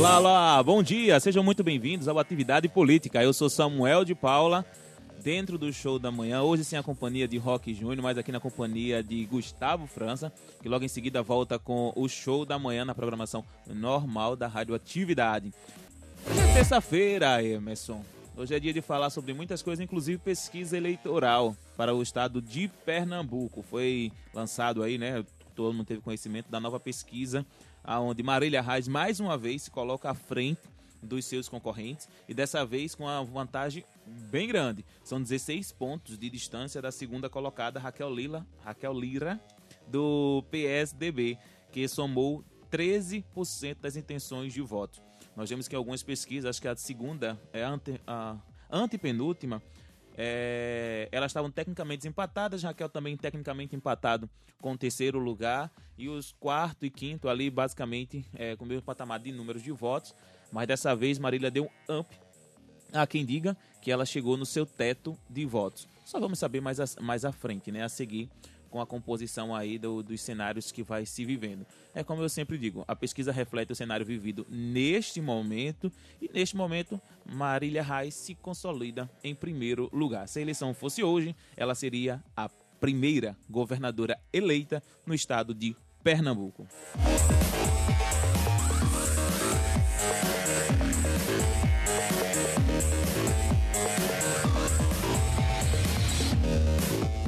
Olá, olá, bom dia, sejam muito bem-vindos ao Atividade Política. Eu sou Samuel de Paula, dentro do show da manhã, hoje sem a companhia de Rock Júnior, mas aqui na companhia de Gustavo França, que logo em seguida volta com o show da manhã na programação normal da Rádio Atividade. É terça-feira, Emerson. Hoje é dia de falar sobre muitas coisas, inclusive pesquisa eleitoral para o estado de Pernambuco. Foi lançado aí, né? Todo mundo teve conhecimento da nova pesquisa onde Marília Reis mais uma vez se coloca à frente dos seus concorrentes e dessa vez com uma vantagem bem grande. São 16 pontos de distância da segunda colocada Raquel Lila, Raquel Lira do PSDB, que somou 13% das intenções de voto. Nós vemos que algumas pesquisas, acho que a segunda é ante, a antepenúltima, é, elas estavam tecnicamente empatadas, Raquel também tecnicamente empatado com o terceiro lugar e os quarto e quinto ali basicamente é, com o mesmo patamar de números de votos, mas dessa vez Marília deu um up a quem diga que ela chegou no seu teto de votos. Só vamos saber mais, a, mais à frente, né, a seguir com a composição aí do, dos cenários que vai se vivendo. É como eu sempre digo, a pesquisa reflete o cenário vivido neste momento e neste momento Marília Reis se consolida em primeiro lugar. Se a eleição fosse hoje, ela seria a primeira governadora eleita no estado de Pernambuco.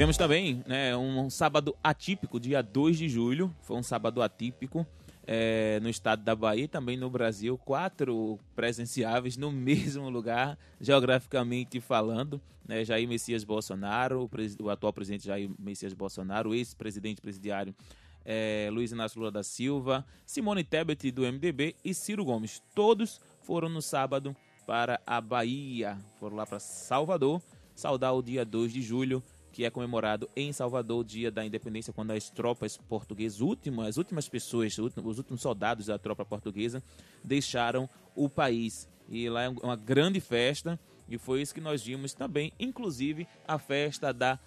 Tivemos também né, um sábado atípico, dia 2 de julho. Foi um sábado atípico é, no estado da Bahia e também no Brasil. Quatro presenciáveis no mesmo lugar, geograficamente falando. Né, Jair Messias Bolsonaro, o, o, atual presidente Jair Messias Bolsonaro, ex-presidente presidiário é, Luiz Inácio Lula da Silva, Simone Tebet do MDB e Ciro Gomes. Todos foram no sábado para a Bahia. Foram lá para Salvador, saudar o dia 2 de julho que é comemorado em Salvador, dia da independência, quando as tropas portuguesas, últimas, as últimas pessoas, os últimos soldados da tropa portuguesa deixaram o país. E lá é uma grande festa, e foi isso que nós vimos também, inclusive a festa da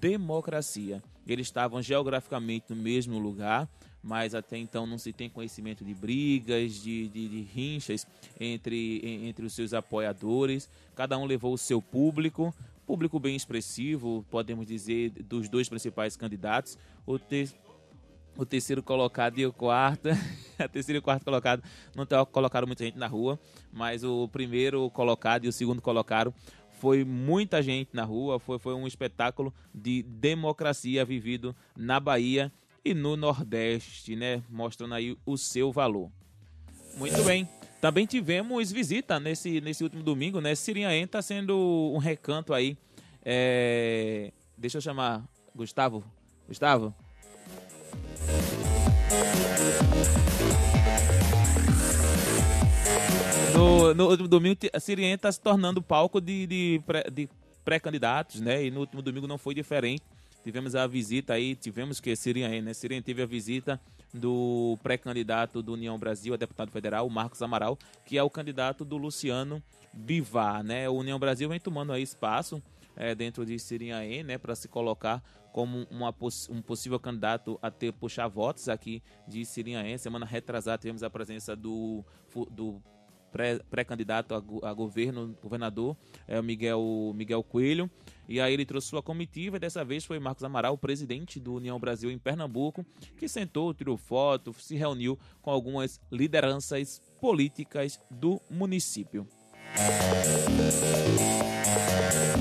democracia. Eles estavam geograficamente no mesmo lugar, mas até então não se tem conhecimento de brigas, de, de, de rinchas entre, entre os seus apoiadores. Cada um levou o seu público, público bem expressivo, podemos dizer, dos dois principais candidatos. O, o terceiro colocado e o quarto, a terceira e o quarto colocado não colocaram muita gente na rua, mas o primeiro colocado e o segundo colocado foi muita gente na rua, foi, foi um espetáculo de democracia vivido na Bahia e no Nordeste, né? Mostrando aí o seu valor. Muito bem. Também tivemos visita nesse, nesse último domingo, né? Sirinhaém está sendo um recanto aí. É... Deixa eu chamar Gustavo. Gustavo? No, no último domingo, Siriene está se tornando palco de, de, de pré-candidatos, né? E no último domingo não foi diferente. Tivemos a visita aí, tivemos que Siriene, né? Siriene teve a visita do pré-candidato do União Brasil a deputado federal, Marcos Amaral, que é o candidato do Luciano Bivar, né? O União Brasil vem tomando aí espaço é, dentro de Sirinhaém, né, para se colocar como uma, um possível candidato a ter puxar votos aqui de Sirinhaém. Semana retrasada tivemos a presença do, do pré-candidato a, a, governo, governador, é o Miguel, Miguel Coelho. E aí ele trouxe sua comitiva, e dessa vez foi Marcos Amaral, presidente do União Brasil em Pernambuco, que sentou, tirou foto, se reuniu com algumas lideranças políticas do município.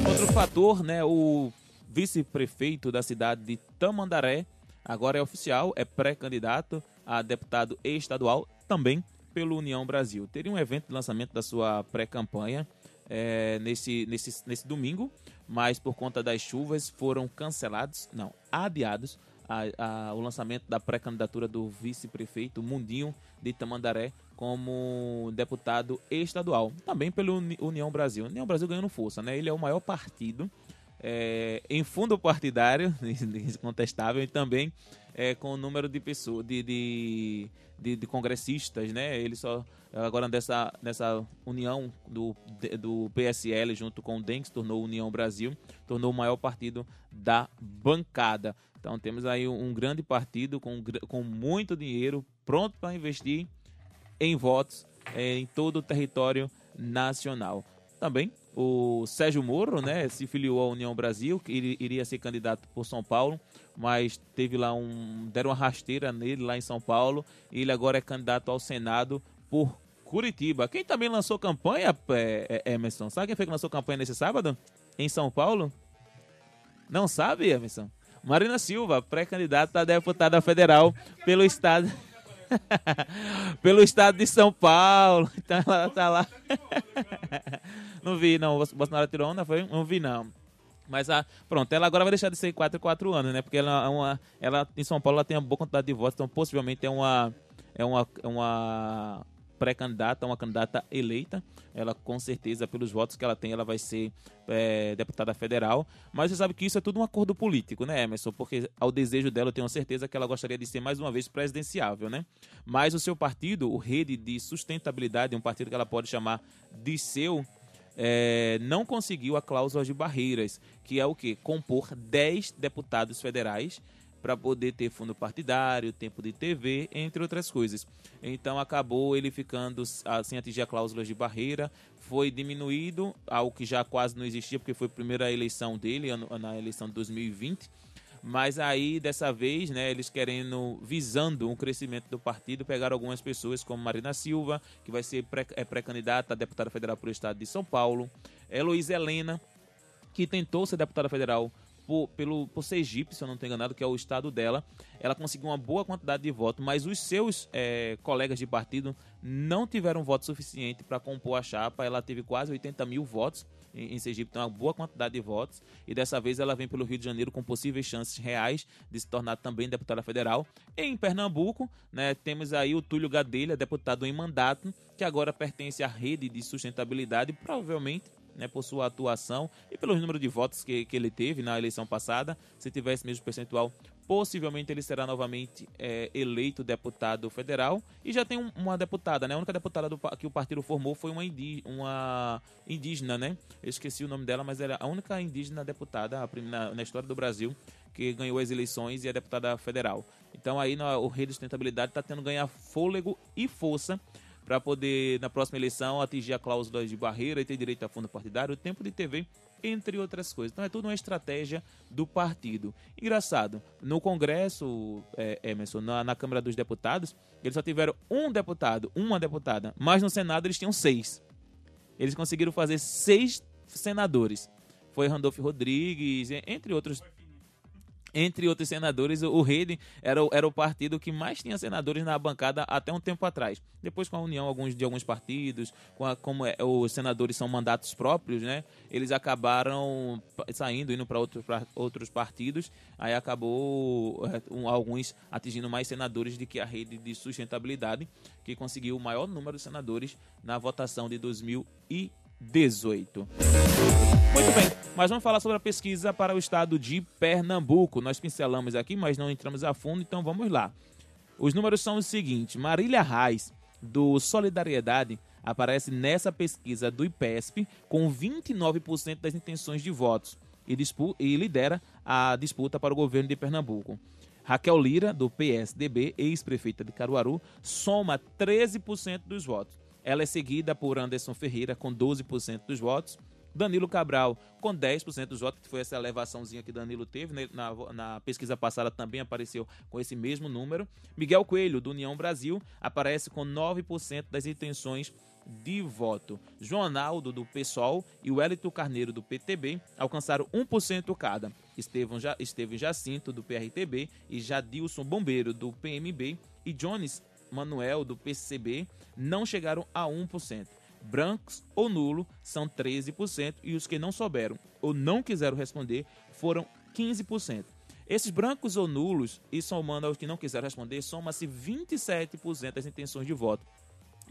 Outro fator, né, o vice-prefeito da cidade de Tamandaré, agora é oficial, é pré-candidato a deputado estadual, também pelo União Brasil. Teria um evento de lançamento da sua pré-campanha é, nesse, nesse, nesse domingo, mas por conta das chuvas foram cancelados, não, adiados a, a, o lançamento da pré-candidatura do vice-prefeito Mundinho de Tamandaré como deputado estadual, também pelo União Brasil. União Brasil ganhando força, né? Ele é o maior partido é, em fundo partidário, incontestável, e também é, com o número de pessoas, de, de, de, de, congressistas, né? Ele só agora nessa, nessa união do, do PSL junto com o DEM, que se tornou União Brasil, tornou o maior partido da bancada. Então temos aí um grande partido com, com muito dinheiro pronto para investir em votos é, em todo o território nacional. Também o Sérgio Moro, né, se filiou à União Brasil, que iria ser candidato por São Paulo, mas teve lá um deram uma rasteira nele lá em São Paulo, e ele agora é candidato ao Senado por Curitiba. Quem também lançou campanha, é, é, Emerson? Sabe quem foi que lançou campanha nesse sábado? Em São Paulo? Não sabe, Emerson? Marina Silva, pré-candidata a deputada federal pelo estado. pelo estado de São Paulo. Então ela tá lá. não vi, não. O Bolsonaro tirou onda, foi? Não vi, não. Mas a, pronto, ela agora vai deixar de ser 4 e 4 anos, né? Porque ela, é uma, ela em São Paulo ela tem uma boa quantidade de votos, então possivelmente é uma, é uma, é uma pré-candidata, uma candidata eleita. Ela, com certeza, pelos votos que ela tem, ela vai ser é, deputada federal. Mas você sabe que isso é tudo um acordo político, né, Emerson? Porque ao desejo dela, eu tenho certeza que ela gostaria de ser mais uma vez presidenciável, né? Mas o seu partido, o Rede de Sustentabilidade, um partido que ela pode chamar de seu, é, não conseguiu a cláusula de barreiras, que é o que? Compor 10 deputados federais para poder ter fundo partidário, tempo de TV, entre outras coisas. Então acabou ele ficando sem atingir a cláusula de barreira, foi diminuído, algo que já quase não existia, porque foi a primeira eleição dele, na eleição de 2020. Mas aí, dessa vez, né, eles querendo, visando um crescimento do partido, pegaram algumas pessoas como Marina Silva, que vai ser é pré-candidata a deputada federal para o estado de São Paulo, Heloísa Helena, que tentou ser deputada federal por, pelo, por Sergipe, se eu não estou enganado, que é o estado dela. Ela conseguiu uma boa quantidade de votos, mas os seus é, colegas de partido não tiveram voto suficiente para compor a chapa. Ela teve quase 80 mil votos em, em Sergipe, tem uma boa quantidade de votos. E dessa vez ela vem pelo Rio de Janeiro com possíveis chances reais de se tornar também deputada federal. Em Pernambuco, né, temos aí o Túlio Gadelha, deputado em mandato, que agora pertence à rede de sustentabilidade, provavelmente né, por sua atuação e pelo número de votos que, que ele teve na eleição passada. Se tivesse mesmo percentual, possivelmente ele será novamente é, eleito deputado federal. E já tem um, uma deputada, né? A única deputada do, que o partido formou foi uma, indí uma indígena, né? Eu esqueci o nome dela, mas era a única indígena deputada na, na história do Brasil que ganhou as eleições e é deputada federal. Então aí no, o Rei de Sustentabilidade está tendo ganhar fôlego e força para poder, na próxima eleição, atingir a cláusula de barreira e ter direito a fundo partidário, tempo de TV, entre outras coisas. Então é tudo uma estratégia do partido. Engraçado, no Congresso, é, Emerson, na, na Câmara dos Deputados, eles só tiveram um deputado, uma deputada, mas no Senado eles tinham seis. Eles conseguiram fazer seis senadores. Foi Randolph Rodrigues, entre outros entre outros senadores, o Rede era, era o partido que mais tinha senadores na bancada até um tempo atrás. Depois, com a união alguns, de alguns partidos, com a, como é, os senadores são mandatos próprios, né? Eles acabaram saindo, indo para outros, outros partidos. Aí acabou é, um, alguns atingindo mais senadores do que a rede de sustentabilidade, que conseguiu o maior número de senadores na votação de 2020. 18. Muito bem, mas vamos falar sobre a pesquisa para o estado de Pernambuco. Nós pincelamos aqui, mas não entramos a fundo, então vamos lá. Os números são os seguintes: Marília Reis, do Solidariedade, aparece nessa pesquisa do IPESP com 29% das intenções de votos e, e lidera a disputa para o governo de Pernambuco. Raquel Lira, do PSDB, ex-prefeita de Caruaru, soma 13% dos votos. Ela é seguida por Anderson Ferreira, com 12% dos votos. Danilo Cabral, com 10% dos votos, que foi essa elevaçãozinha que Danilo teve. Né? Na, na, pesquisa passada também apareceu com esse mesmo número. Miguel Coelho, do União Brasil, aparece com 9% das intenções de voto. João Naldo, do PSOL, e o Elito Carneiro, do PTB, alcançaram 1% cada. Estevão, Estevão Jacinto, do PRTB, e Jadilson Bombeiro, do PMB, e Jones Manuel, do PCB, não chegaram a 1%. Brancos ou nulo são 13% e os que não souberam ou não quiseram responder foram 15%. Esses brancos ou nulos, e somando aos que não quiseram responder, soma-se 27% das intenções de voto.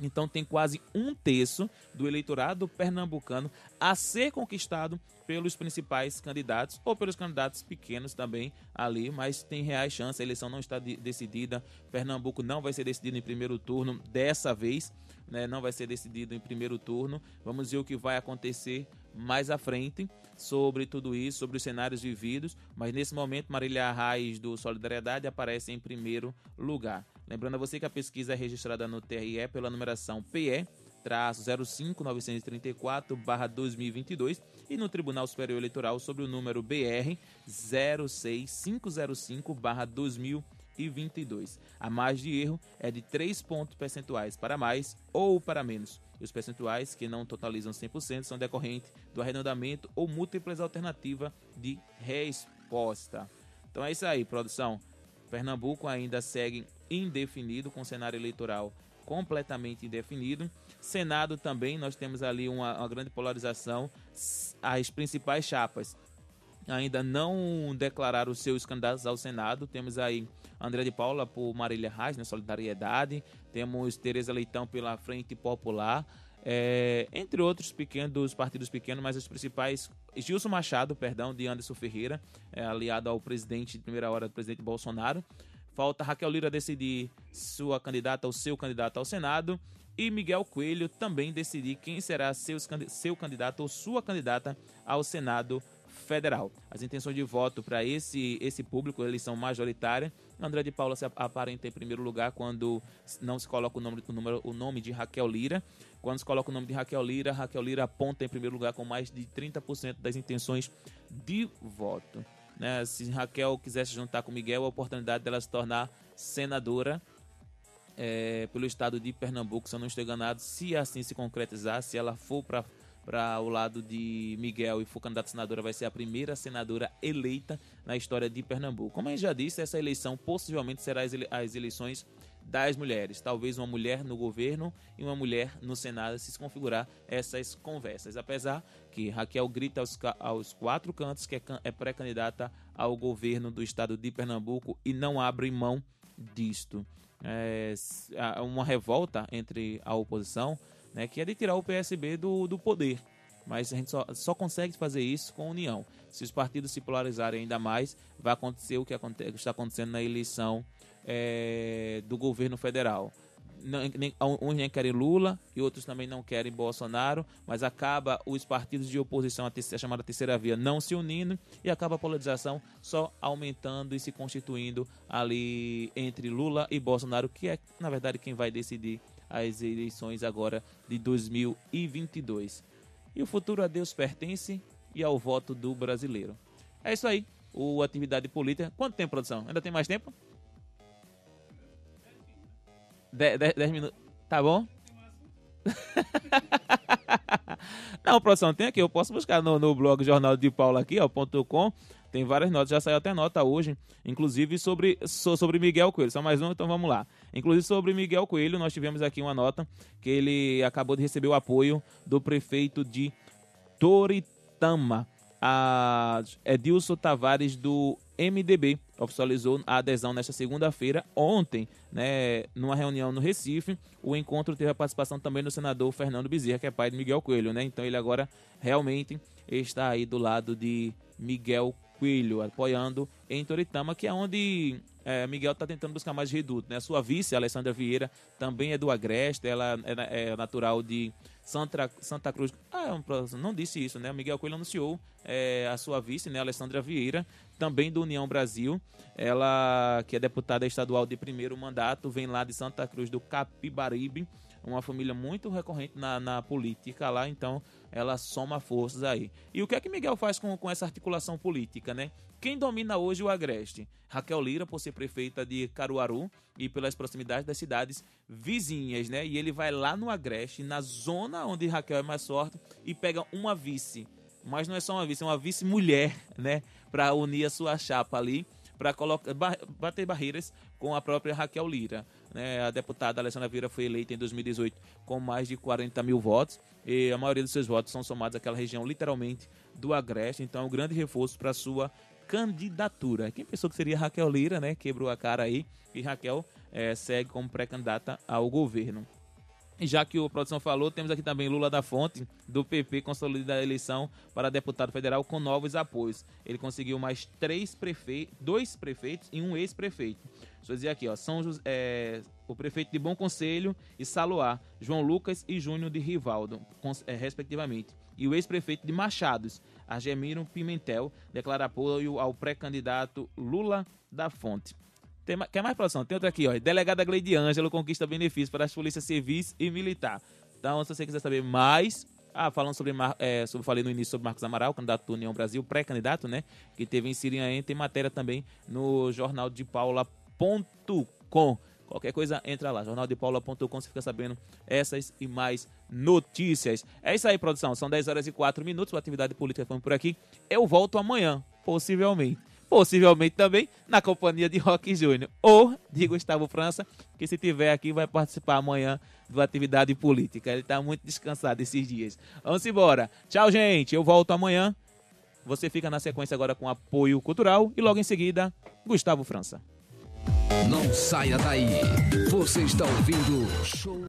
Então tem quase um terço do eleitorado pernambucano a ser conquistado pelos principais candidatos ou pelos candidatos pequenos também ali, mas tem reais chances. A eleição não está de decidida. Pernambuco não vai ser decidido em primeiro turno dessa vez, né? Não vai ser decidido em primeiro turno. Vamos ver o que vai acontecer mais à frente sobre tudo isso, sobre os cenários vividos, mas nesse momento Marília Arraes do Solidariedade aparece em primeiro lugar. Lembrando a você que a pesquisa é registrada no TRE pela numeração PE traço 05934 barra 2022 e no Tribunal Superior Eleitoral sobre o número BR 06505 barra 2022. A margem de erro é de 3 pontos percentuais para mais ou para menos. E os percentuais que não totalizam 100% são decorrentes do arredondamento ou múltiplas alternativas de resposta. Então é isso aí, produção. Pernambuco ainda segue indefinido com cenário eleitoral completamente indefinido. Senado também, nós temos ali uma, uma grande polarização. As principais chapas ainda não declararam seus candidatos ao Senado. Temos aí André de Paula por Marília Reis, na né, Solidariedade. Temos Tereza Leitão pela Frente Popular. É, entre outros pequenos dos partidos pequenos, mas os principais, Gilson Machado, perdão, de Anderson Ferreira, é, aliado ao presidente de primeira hora, do presidente Bolsonaro. Falta Raquel Lira decidir sua candidata ou seu candidato ao Senado. E Miguel Coelho também decidir quem será seus, seu candidato ou sua candidata ao Senado Federal. As intenções de voto para esse, esse público, eles são majoritárias. André de Paula se aparenta em primeiro lugar quando não se coloca o nome, o, número, o nome de Raquel Lira. Quando se coloca o nome de Raquel Lira, Raquel Lira aponta em primeiro lugar com mais de 30% das intenções de voto. Né? Se Raquel quiser se juntar com Miguel, a oportunidade dela se tornar senadora é, pelo estado de Pernambuco, se eu não estou enganado, se assim se concretizar, se ela for para para o lado de Miguel e for candidata a senadora, vai ser a primeira senadora eleita na história de Pernambuco. Como eu já disse, essa eleição possivelmente será as eleições das mulheres. Talvez uma mulher no governo e uma mulher no Senado se configurar essas conversas. Apesar que Raquel grita aos, aos quatro cantos que é, é pré-candidata ao governo do estado de Pernambuco e não abre mão disto. É uma revolta entre a oposição, né, que é de tirar o PSB do, do poder. Mas a gente só, só consegue fazer isso com união. Se os partidos se polarizarem ainda mais, vai acontecer o que, está acontecendo na eleição é, do governo federal. Uns nem querem Lula e outros também não querem Bolsonaro, mas acaba os partidos de oposição, a, terceira, a chamada terceira via, não se unindo e acaba a polarização só aumentando e se constituindo ali entre Lula e Bolsonaro, que é, na verdade, quem vai decidir as eleições agora de 2022. E o futuro a Deus pertence e ao voto do brasileiro. É isso aí, o Atividade Política. Quanto tempo, produção? Ainda tem mais tempo? 10 minutos. Tá bom? Não, produção, tem aqui. Eu posso buscar no, no blog Jornal de Paula aqui, ó, ponto .com. Tem várias notas, já saiu até nota hoje, inclusive sobre, sobre Miguel Coelho. Só mais um, então vamos lá. Inclusive sobre Miguel Coelho, nós tivemos aqui uma nota que ele acabou de receber o apoio do prefeito de Toritama, a Edilson Tavares do MDB oficializou a adesão nesta segunda-feira. Ontem, né, numa reunião no Recife, o encontro teve a participação também do senador Fernando Bezerra, que é pai de Miguel Coelho, né? Então ele agora realmente está aí do lado de Miguel Coelho, apoiando em Toritama, que é onde é, Miguel está tentando buscar mais reduto. Né? Sua vice, Alessandra Vieira, também é do Agreste, ela é, é natural de Santa, Santa Cruz. Ah, não disse isso, né? Miguel Coelho anunciou é, a sua vice, né, Alessandra Vieira, também do União Brasil. Ela, que é deputada estadual de primeiro mandato, vem lá de Santa Cruz do Capibaribe uma família muito recorrente na, na política lá, então ela soma forças aí. E o que é que Miguel faz com, com essa articulação política, né? Quem domina hoje o Agreste? Raquel Lira, por ser prefeita de Caruaru e pelas proximidades das cidades vizinhas, né? E ele vai lá no Agreste, na zona onde Raquel é mais forte, e pega uma vice. Mas não é só uma vice, é uma vice-mulher, né? Para unir a sua chapa ali, para bater barreiras com a própria Raquel Lira. Né? A deputada Alessandra Vieira foi eleita em 2018 com mais de 40 mil votos e a maioria dos seus votos são somados àquela região, literalmente, do Agreste. Então, é um grande reforço para sua candidatura. Quem pensou que seria Raquel Lira, né? Quebrou a cara aí e Raquel é, segue como pré-candidata ao governo. Já que o produção falou, temos aqui também Lula da Fonte, do PP, consolida a eleição para deputado federal com novos apoios. Ele conseguiu mais três prefeitos, dois prefeitos e um ex-prefeito. Deixa eu dizer aqui, ó, são é, o prefeito de Bom Conselho e Saluá, João Lucas e Júnior de Rivaldo, é, respectivamente. E o ex-prefeito de Machados, Argemiro Pimentel, declara apoio ao pré-candidato Lula da Fonte. Tem, quer mais produção? Tem outra aqui, ó. Delegada Gleide Ângelo conquista benefícios para as polícias civis e militar. Então, se você quiser saber mais, ah, falando sobre, é, sobre, falei no início sobre Marcos Amaral, candidato do União Brasil, pré-candidato, né? Que teve em Siriaém, tem matéria também no jornal de Paula.com. Qualquer coisa, entra lá, jornaldepaula.com, você fica sabendo essas e mais notícias. É isso aí, produção. São 10 horas e 4 minutos, a atividade política foi por aqui. Eu volto amanhã, possivelmente possivelmente também na companhia de Rock Júnior ou de Gustavo França, que se tiver aqui vai participar amanhã da atividade política. Ele está muito descansado esses dias. Vamos embora. Tchau, gente. Eu volto amanhã. Você fica na sequência agora com apoio cultural e logo em seguida, Gustavo França. Não saia daí. Você está ouvindo Show